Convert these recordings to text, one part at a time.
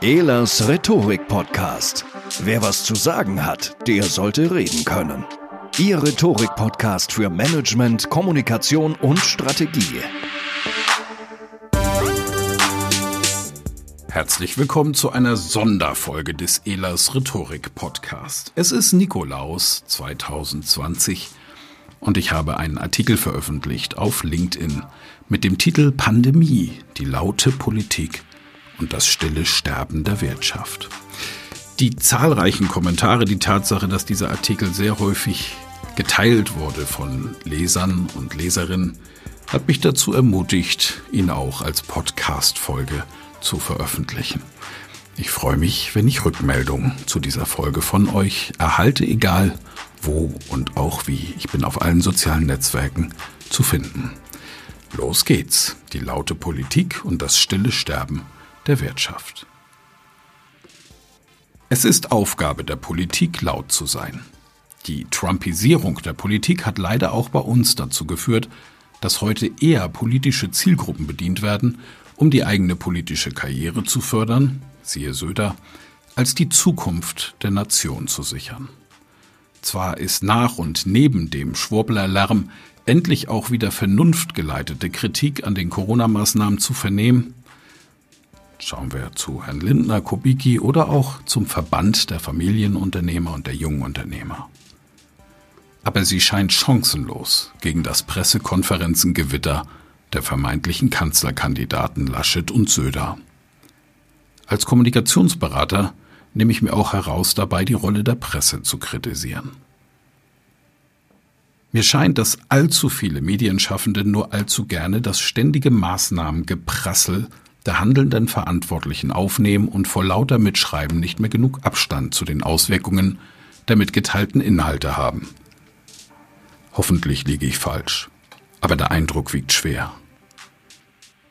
Elas Rhetorik-Podcast. Wer was zu sagen hat, der sollte reden können. Ihr Rhetorik-Podcast für Management, Kommunikation und Strategie. Herzlich willkommen zu einer Sonderfolge des Elas Rhetorik Podcast. Es ist Nikolaus 2020 und ich habe einen Artikel veröffentlicht auf LinkedIn mit dem Titel Pandemie, die laute Politik und das stille Sterben der Wirtschaft. Die zahlreichen Kommentare, die Tatsache, dass dieser Artikel sehr häufig geteilt wurde von Lesern und Leserinnen, hat mich dazu ermutigt, ihn auch als Podcast-Folge zu veröffentlichen. Ich freue mich, wenn ich Rückmeldungen zu dieser Folge von euch erhalte, egal wo und auch wie. Ich bin auf allen sozialen Netzwerken zu finden. Los geht's, die laute Politik und das stille Sterben der Wirtschaft. Es ist Aufgabe der Politik, laut zu sein. Die Trumpisierung der Politik hat leider auch bei uns dazu geführt, dass heute eher politische Zielgruppen bedient werden um die eigene politische Karriere zu fördern, siehe Söder, als die Zukunft der Nation zu sichern. Zwar ist nach und neben dem Schwurblerlärm endlich auch wieder vernunftgeleitete Kritik an den Corona-Maßnahmen zu vernehmen. Schauen wir zu Herrn Lindner, Kubicki oder auch zum Verband der Familienunternehmer und der Jungunternehmer. Aber sie scheint chancenlos gegen das Pressekonferenzengewitter der vermeintlichen Kanzlerkandidaten Laschet und Söder. Als Kommunikationsberater nehme ich mir auch heraus, dabei die Rolle der Presse zu kritisieren. Mir scheint, dass allzu viele Medienschaffende nur allzu gerne das ständige Maßnahmengeprassel der handelnden Verantwortlichen aufnehmen und vor lauter Mitschreiben nicht mehr genug Abstand zu den Auswirkungen der mitgeteilten Inhalte haben. Hoffentlich liege ich falsch aber der Eindruck wiegt schwer.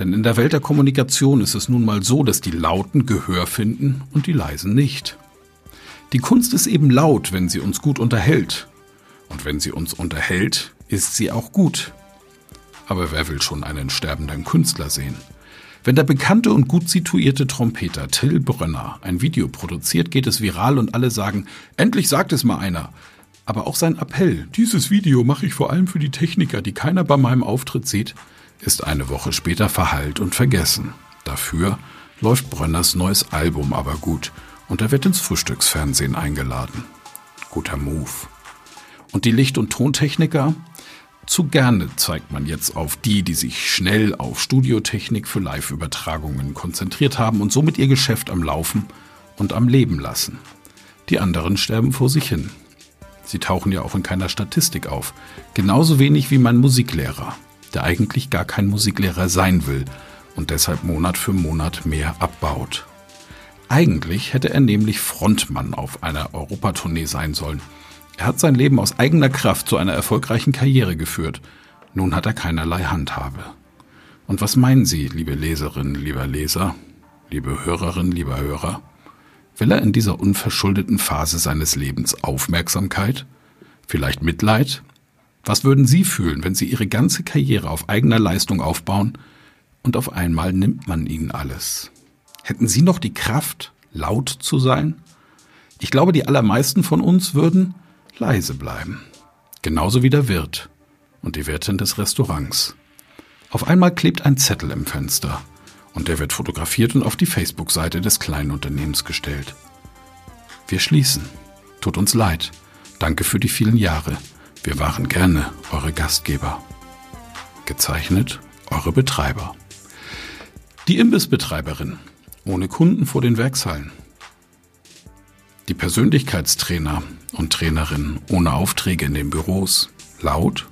Denn in der Welt der Kommunikation ist es nun mal so, dass die Lauten Gehör finden und die Leisen nicht. Die Kunst ist eben laut, wenn sie uns gut unterhält. Und wenn sie uns unterhält, ist sie auch gut. Aber wer will schon einen sterbenden Künstler sehen? Wenn der bekannte und gut situierte Trompeter Till Brönner ein Video produziert, geht es viral und alle sagen, endlich sagt es mal einer. Aber auch sein Appell, dieses Video mache ich vor allem für die Techniker, die keiner bei meinem Auftritt sieht, ist eine Woche später verhallt und vergessen. Dafür läuft Brönners neues Album aber gut und er wird ins Frühstücksfernsehen eingeladen. Guter Move. Und die Licht- und Tontechniker? Zu gerne zeigt man jetzt auf die, die sich schnell auf Studiotechnik für Live-Übertragungen konzentriert haben und somit ihr Geschäft am Laufen und am Leben lassen. Die anderen sterben vor sich hin. Sie tauchen ja auch in keiner Statistik auf. Genauso wenig wie mein Musiklehrer, der eigentlich gar kein Musiklehrer sein will und deshalb Monat für Monat mehr abbaut. Eigentlich hätte er nämlich Frontmann auf einer Europatournee sein sollen. Er hat sein Leben aus eigener Kraft zu einer erfolgreichen Karriere geführt. Nun hat er keinerlei Handhabe. Und was meinen Sie, liebe Leserinnen, lieber Leser, liebe Hörerinnen, lieber Hörer? Will er in dieser unverschuldeten Phase seines Lebens Aufmerksamkeit? Vielleicht Mitleid? Was würden Sie fühlen, wenn Sie Ihre ganze Karriere auf eigener Leistung aufbauen und auf einmal nimmt man Ihnen alles? Hätten Sie noch die Kraft, laut zu sein? Ich glaube, die allermeisten von uns würden leise bleiben. Genauso wie der Wirt und die Wirtin des Restaurants. Auf einmal klebt ein Zettel im Fenster und der wird fotografiert und auf die Facebook-Seite des kleinen Unternehmens gestellt. Wir schließen. Tut uns leid. Danke für die vielen Jahre. Wir waren gerne eure Gastgeber. Gezeichnet eure Betreiber. Die Imbissbetreiberin. Ohne Kunden vor den Werkshallen. Die Persönlichkeitstrainer und Trainerinnen ohne Aufträge in den Büros. Laut.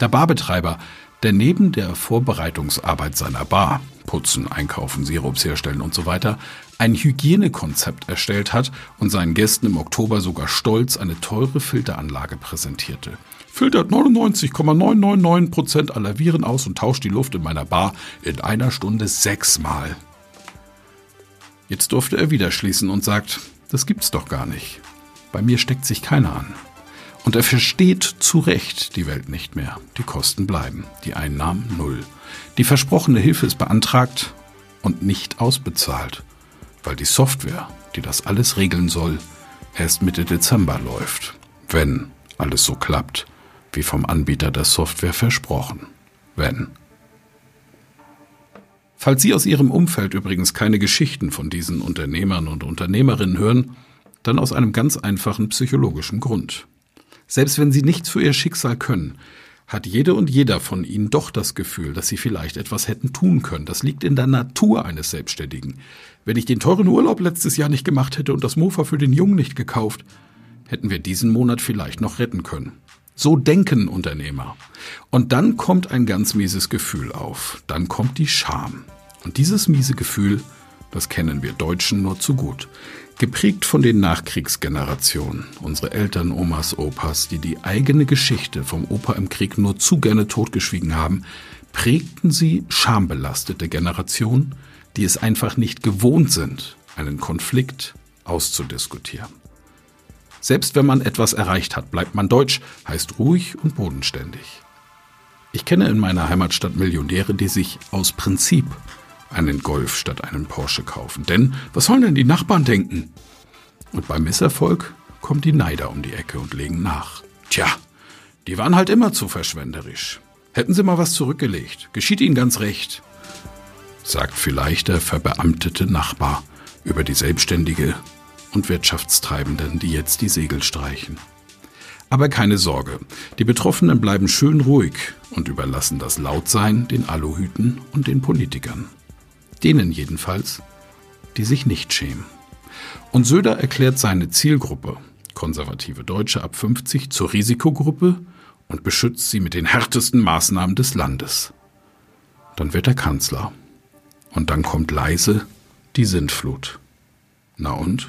Der Barbetreiber der neben der Vorbereitungsarbeit seiner Bar, putzen, einkaufen, Sirups herstellen und so weiter, ein Hygienekonzept erstellt hat und seinen Gästen im Oktober sogar stolz eine teure Filteranlage präsentierte. Filtert 99,999 Prozent aller Viren aus und tauscht die Luft in meiner Bar in einer Stunde sechsmal. Jetzt durfte er wieder schließen und sagt, das gibt's doch gar nicht. Bei mir steckt sich keiner an. Und er versteht zu Recht die Welt nicht mehr. Die Kosten bleiben, die Einnahmen null. Die versprochene Hilfe ist beantragt und nicht ausbezahlt, weil die Software, die das alles regeln soll, erst Mitte Dezember läuft, wenn alles so klappt, wie vom Anbieter der Software versprochen. Wenn. Falls Sie aus Ihrem Umfeld übrigens keine Geschichten von diesen Unternehmern und Unternehmerinnen hören, dann aus einem ganz einfachen psychologischen Grund. Selbst wenn Sie nichts für Ihr Schicksal können, hat jede und jeder von Ihnen doch das Gefühl, dass Sie vielleicht etwas hätten tun können. Das liegt in der Natur eines Selbstständigen. Wenn ich den teuren Urlaub letztes Jahr nicht gemacht hätte und das Mofa für den Jungen nicht gekauft, hätten wir diesen Monat vielleicht noch retten können. So denken Unternehmer. Und dann kommt ein ganz mieses Gefühl auf. Dann kommt die Scham. Und dieses miese Gefühl, das kennen wir Deutschen nur zu gut. Geprägt von den Nachkriegsgenerationen, unsere Eltern, Omas, Opas, die die eigene Geschichte vom Opa im Krieg nur zu gerne totgeschwiegen haben, prägten sie schambelastete Generationen, die es einfach nicht gewohnt sind, einen Konflikt auszudiskutieren. Selbst wenn man etwas erreicht hat, bleibt man deutsch, heißt ruhig und bodenständig. Ich kenne in meiner Heimatstadt Millionäre, die sich aus Prinzip einen Golf statt einen Porsche kaufen. Denn was sollen denn die Nachbarn denken? Und beim Misserfolg kommen die Neider um die Ecke und legen nach. Tja, die waren halt immer zu verschwenderisch. Hätten sie mal was zurückgelegt, geschieht ihnen ganz recht, sagt vielleicht der verbeamtete Nachbar über die Selbstständige und Wirtschaftstreibenden, die jetzt die Segel streichen. Aber keine Sorge, die Betroffenen bleiben schön ruhig und überlassen das Lautsein den Aluhüten und den Politikern. Denen jedenfalls, die sich nicht schämen. Und Söder erklärt seine Zielgruppe, konservative Deutsche ab 50, zur Risikogruppe und beschützt sie mit den härtesten Maßnahmen des Landes. Dann wird er Kanzler. Und dann kommt leise die Sintflut. Na und?